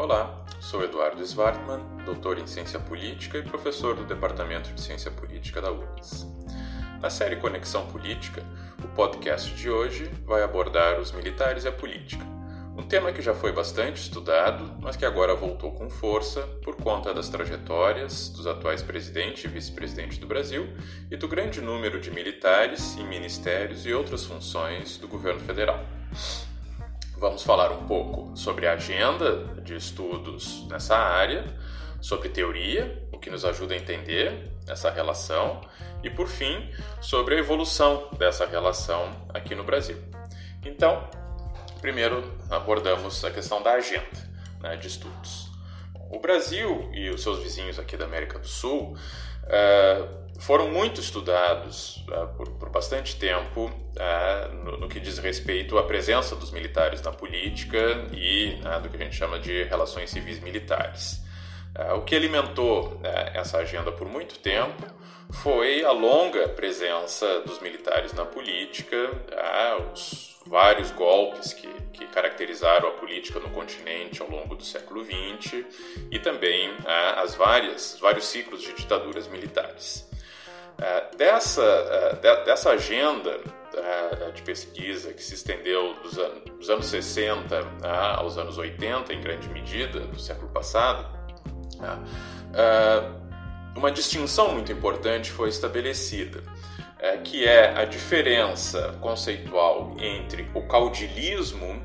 Olá, sou Eduardo Svartman, doutor em Ciência Política e professor do Departamento de Ciência Política da URGS. Na série Conexão Política, o podcast de hoje vai abordar os militares e a política, um tema que já foi bastante estudado, mas que agora voltou com força por conta das trajetórias dos atuais presidente e vice-presidente do Brasil e do grande número de militares em ministérios e outras funções do governo federal. Vamos falar um pouco sobre a agenda de estudos nessa área, sobre teoria, o que nos ajuda a entender essa relação, e por fim, sobre a evolução dessa relação aqui no Brasil. Então, primeiro abordamos a questão da agenda né, de estudos. O Brasil e os seus vizinhos aqui da América do Sul uh, foram muito estudados uh, por, por, bastante tempo uh, no, no, que diz respeito à presença dos militares na política e uh, do que a gente chama de relações civis militares. o que alimentou essa agenda por muito tempo foi a longa presença dos militares na política, os vários golpes que, que, caracterizaram a política no continente ao longo do século XX e também as várias vários ciclos de ditaduras militares. É, dessa, é, dessa agenda é, de pesquisa que se estendeu dos anos, dos anos 60 aos anos 80, em grande medida, do século passado, uma distinção muito importante foi estabelecida, que é a diferença conceitual entre o caudilismo,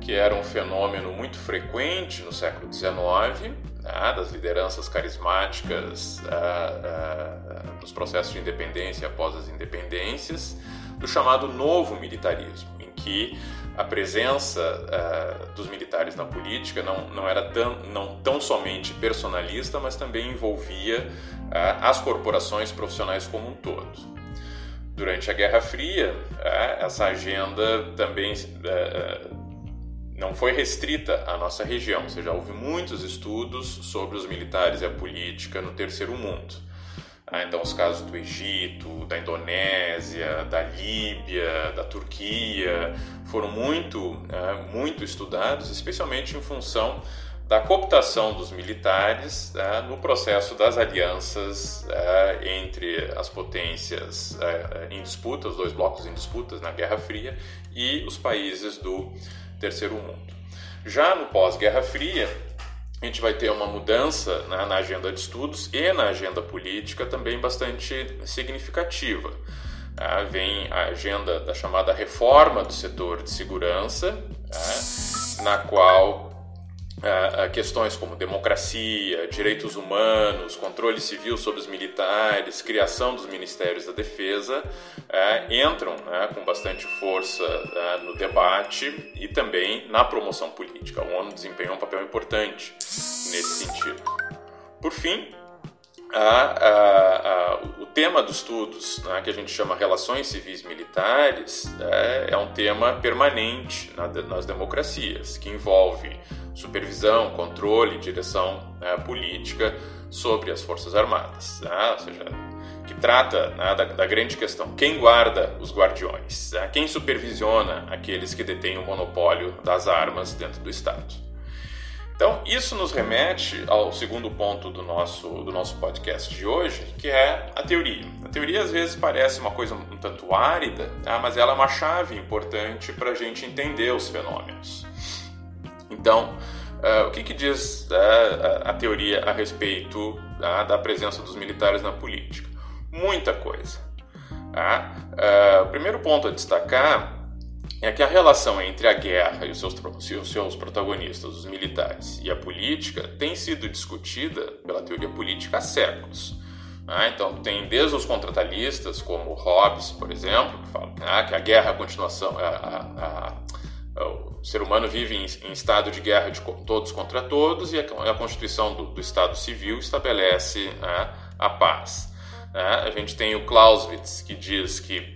que era um fenômeno muito frequente no século XIX, né, das lideranças carismáticas uh, uh, nos processos de independência após as independências, do chamado novo militarismo, em que a presença uh, dos militares na política não, não era tão, não tão somente personalista, mas também envolvia as corporações profissionais como um todo. Durante a Guerra Fria, essa agenda também não foi restrita à nossa região, ou seja, houve muitos estudos sobre os militares e a política no terceiro mundo. Ah, então, os casos do Egito, da Indonésia, da Líbia, da Turquia foram muito, né, muito estudados, especialmente em função da cooptação dos militares né, no processo das alianças é, entre as potências é, em disputa, os dois blocos em disputas na Guerra Fria e os países do terceiro mundo. Já no pós-Guerra Fria, a gente vai ter uma mudança né, na agenda de estudos e na agenda política também bastante significativa. Ah, vem a agenda da chamada reforma do setor de segurança, ah, na qual questões como democracia, direitos humanos, controle civil sobre os militares, criação dos ministérios da defesa é, entram né, com bastante força é, no debate e também na promoção política. A ONU desempenhou um papel importante nesse sentido. Por fim, a, a, a, o tema dos estudos, né, que a gente chama relações civis militares, é, é um tema permanente na, nas democracias, que envolve supervisão, controle, direção né, política sobre as Forças Armadas, né, ou seja, que trata né, da, da, grande questão: quem guarda os guardiões, né, quem supervisiona aqueles que detêm o monopólio das armas dentro do Estado. Então, isso nos remete ao segundo ponto do nosso, do nosso podcast de hoje, que é a teoria. A teoria às vezes parece uma coisa um tanto árida, tá? mas ela é uma chave importante para a gente entender os fenômenos. Então, uh, o que, que diz uh, a teoria a respeito uh, da presença dos militares na política? Muita coisa. Tá? o primeiro ponto a destacar é que a relação entre a guerra e os seus, os seus protagonistas, os militares, e a política tem sido discutida pela teoria política há séculos. Ah, então, tem desde os contratalistas, como Hobbes, por exemplo, que falam ah, que a guerra é a continuação, a, a, a, o ser humano vive em, em, estado de guerra de todos contra todos e a, Constituição do, do, Estado Civil estabelece ah, a paz. A gente tem o Clausewitz, que diz que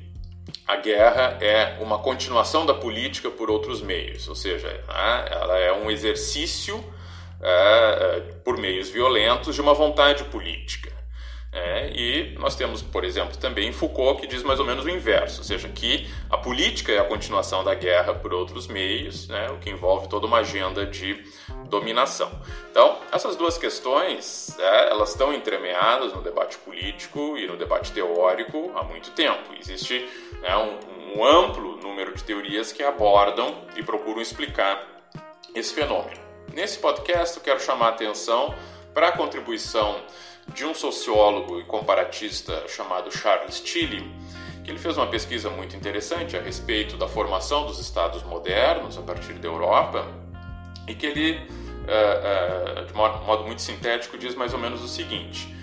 a guerra é uma continuação da política por outros meios, ou seja, né, ela é um exercício é, é, por meios violentos de uma vontade política. É, e nós temos, por exemplo, também Foucault que diz mais ou menos o inverso, ou seja, que a política é a continuação da guerra por outros meios, né, o que envolve toda uma agenda de dominação. Então, essas duas questões, é, elas estão entremeadas no debate político e no debate teórico há muito tempo. Existe né, um, um amplo número de teorias que abordam e procuram explicar esse fenômeno. Nesse podcast, eu quero chamar a atenção para a contribuição de um sociólogo e comparatista chamado Charles Tilly, que ele fez uma pesquisa muito interessante a respeito da formação dos estados modernos a partir da Europa e que ele, eh, eh, de modo muito sintético, diz mais ou menos o seguinte,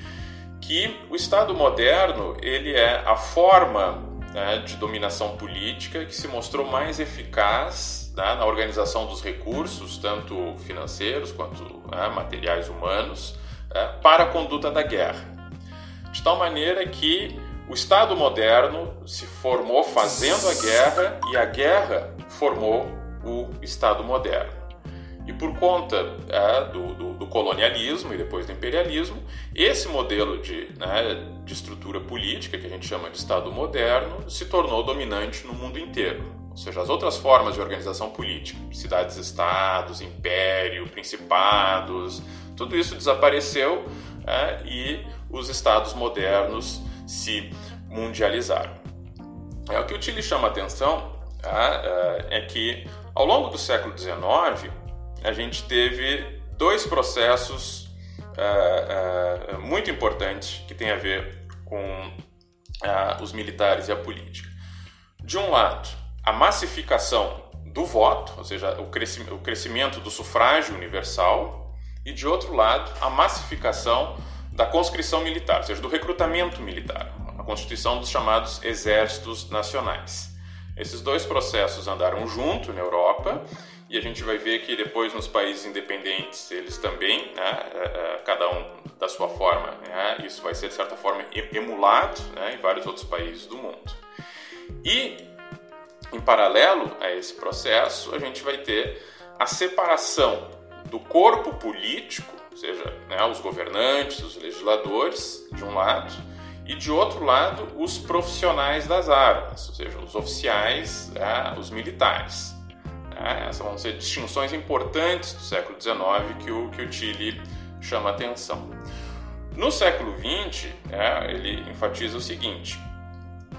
que o Estado moderno ele é a forma né, de dominação política que se mostrou mais eficaz né, na organização dos recursos, tanto financeiros quanto né, materiais humanos, é, para a conduta da guerra. De tal maneira que o Estado moderno se formou fazendo a guerra e a guerra formou o Estado moderno. E por conta é, do, do, do, colonialismo e depois do imperialismo, esse modelo de, né, de estrutura política, que a gente chama de Estado moderno, se tornou dominante no mundo inteiro. Ou seja, as outras formas de organização política, cidades-estados, império, principados, tudo isso desapareceu é, e os estados modernos se mundializaram. É, o que o Tilly chama a atenção é, é, é que ao longo do século XIX a gente teve dois processos é, é, muito importantes que têm a ver com os militares e a política. De um lado, a massificação do voto, ou seja, o crescimento do sufrágio universal, e de outro lado, a massificação da conscrição militar, ou seja, do recrutamento militar, a constituição dos chamados exércitos nacionais. Esses dois processos andaram junto na Europa e a gente vai ver que depois nos países independentes eles também, né, é, é, cada um da sua forma, né, isso vai ser de certa forma emulado né, em vários outros países do mundo. E em paralelo a esse processo, a gente vai ter a separação do corpo político, ou seja, né, os governantes, os legisladores, de um lado, e de outro lado, os profissionais das armas, ou seja, os oficiais, né, os militares. Né, essas vão ser distinções importantes do século XIX que o, que o Tilly chama atenção. No século XX, né, ele enfatiza o seguinte,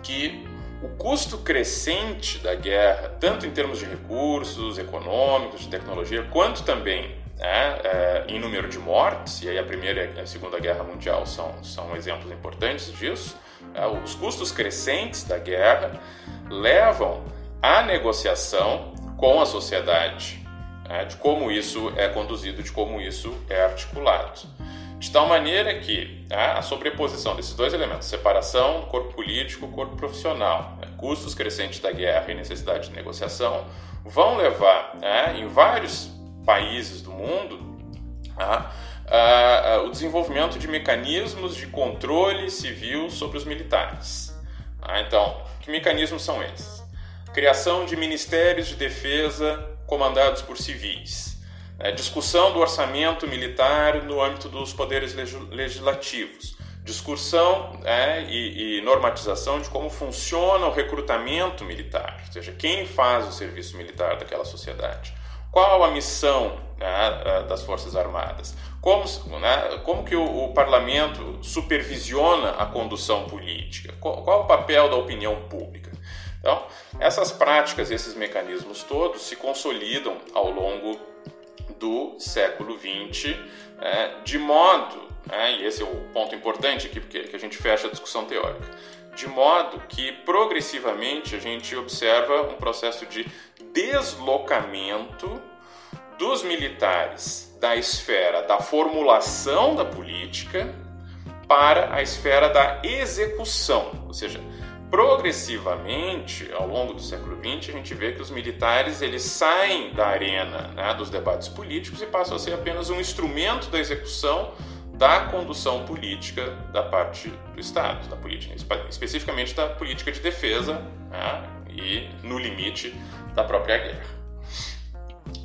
que o custo crescente da guerra, tanto em termos de recursos econômicos, de tecnologia, quanto também né, é, em número de mortes, e aí a Primeira e a Segunda Guerra Mundial são, são exemplos importantes disso, é, os custos crescentes da guerra levam à negociação com a sociedade, né, de como isso é conduzido, de como isso é articulado. De tal maneira que né, a sobreposição desses dois elementos, separação corpo político, corpo profissional, né, custos crescentes da guerra e necessidade de negociação, vão levar né, em vários países do mundo tá? o desenvolvimento de mecanismos de controle civil sobre os militares. Tá? Então, que mecanismos são esses? Criação de ministérios de defesa comandados por civis. Né? Discussão do orçamento militar no âmbito dos poderes legislativos. Discussão é, e, e normatização de como funciona o recrutamento militar, ou seja, quem faz o serviço militar daquela sociedade qual a missão né, das Forças Armadas? Como, né, como que o, o, parlamento supervisiona a condução política? Qual, qual, o papel da opinião pública? Então, essas práticas, esses mecanismos todos se consolidam ao longo do século XX, né, de modo, né, e esse é o ponto importante aqui, porque que a gente fecha a discussão teórica, de modo que progressivamente a gente observa um processo de deslocamento dos militares da esfera da formulação da política para a esfera da execução, ou seja, progressivamente ao longo do século XX a gente vê que os militares eles saem da arena né, dos debates políticos e passam a ser apenas um instrumento da execução da condução política da parte do Estado, da política, especificamente da política de defesa né, e, no limite, da própria guerra.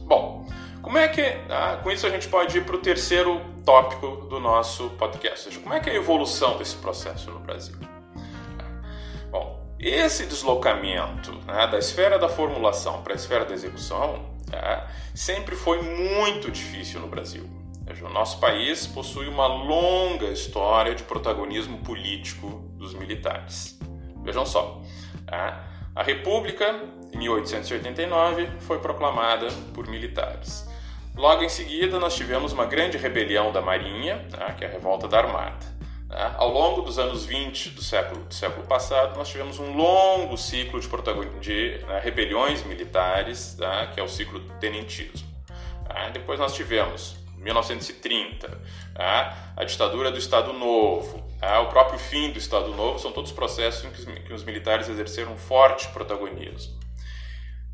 Bom, como é que, ah, com isso a gente pode ir para o terceiro tópico do nosso podcast, seja, como é que é a evolução desse processo no Brasil? Esse deslocamento né, da esfera da formulação para a esfera da execução né, sempre foi muito difícil no Brasil. O nosso país possui uma longa história de protagonismo político dos militares. Vejam só, tá? a República, em 1889, foi proclamada por militares. Logo em seguida, nós tivemos uma grande rebelião da Marinha, tá? que é a Revolta da Armada. Tá? Ao longo dos anos 20 do século, do século passado, nós tivemos um longo ciclo de, de né, rebeliões militares, tá? que é o ciclo do tenentismo. Tá? Depois nós tivemos 1930, tá? a ditadura do Estado Novo, o próprio fim do Estado Novo, são todos processos em que os, que os militares exerceram um forte protagonismo.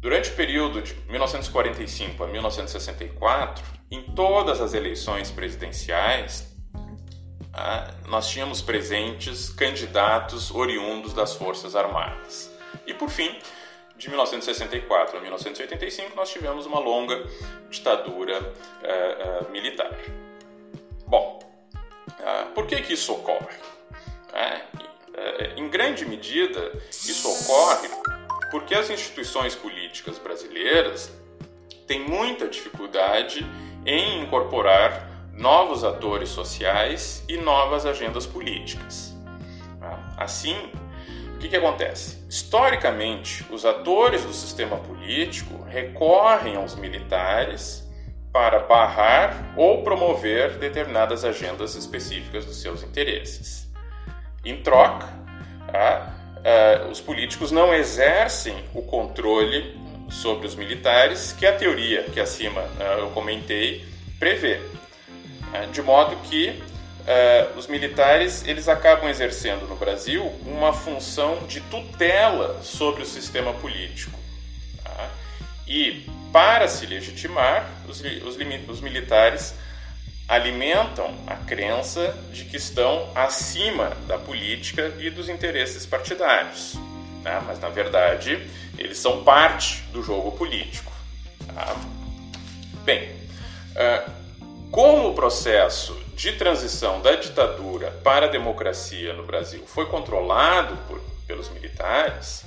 Durante o período de 1945 a 1964, em todas as eleições presidenciais? Nós tínhamos presentes candidatos oriundos das Forças Armadas. E por fim, de 1964 a 1985, nós tivemos uma longa ditadura uh, uh, militar. Bom, uh, por que, que isso ocorre? É, em grande medida, isso ocorre porque as instituições políticas brasileiras têm muita dificuldade em incorporar novos atores sociais e novas agendas políticas. Tá? Assim, o que, que acontece? Historicamente, os atores do sistema político recorrem aos militares para barrar ou promover determinadas agendas específicas dos seus interesses. Em troca, uh, os políticos não exercem o controle sobre os militares que a teoria que acima uh, eu comentei prevê, de modo que uh, os militares eles acabam exercendo no Brasil uma função de tutela sobre o sistema político. Tá? E para se legitimar, os, os, os militares alimentam a crença de que estão acima da política e dos interesses partidários. Tá? Mas, na verdade, eles são parte do jogo político. Tá? Bem, uh, como o processo de transição da ditadura para a democracia no Brasil foi controlado por, pelos militares,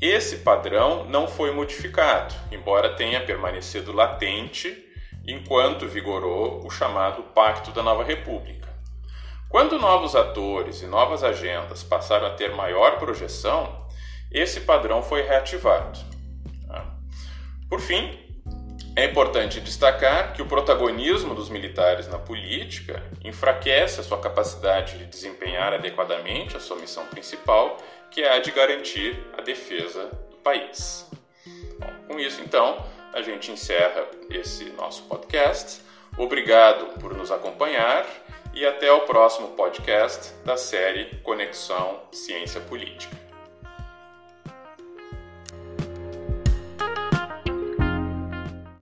esse padrão não foi modificado, embora tenha permanecido latente enquanto vigorou o chamado Pacto da Nova República. Quando novos atores e novas agendas passaram a ter maior projeção, esse padrão foi reativado. Por fim, é importante destacar que o protagonismo dos militares na política enfraquece a sua capacidade de desempenhar adequadamente a sua missão principal, que é a de garantir a defesa do país. Bom, com isso, então, a gente encerra esse nosso podcast. Obrigado por nos acompanhar e até o próximo podcast da série Conexão Ciência Política.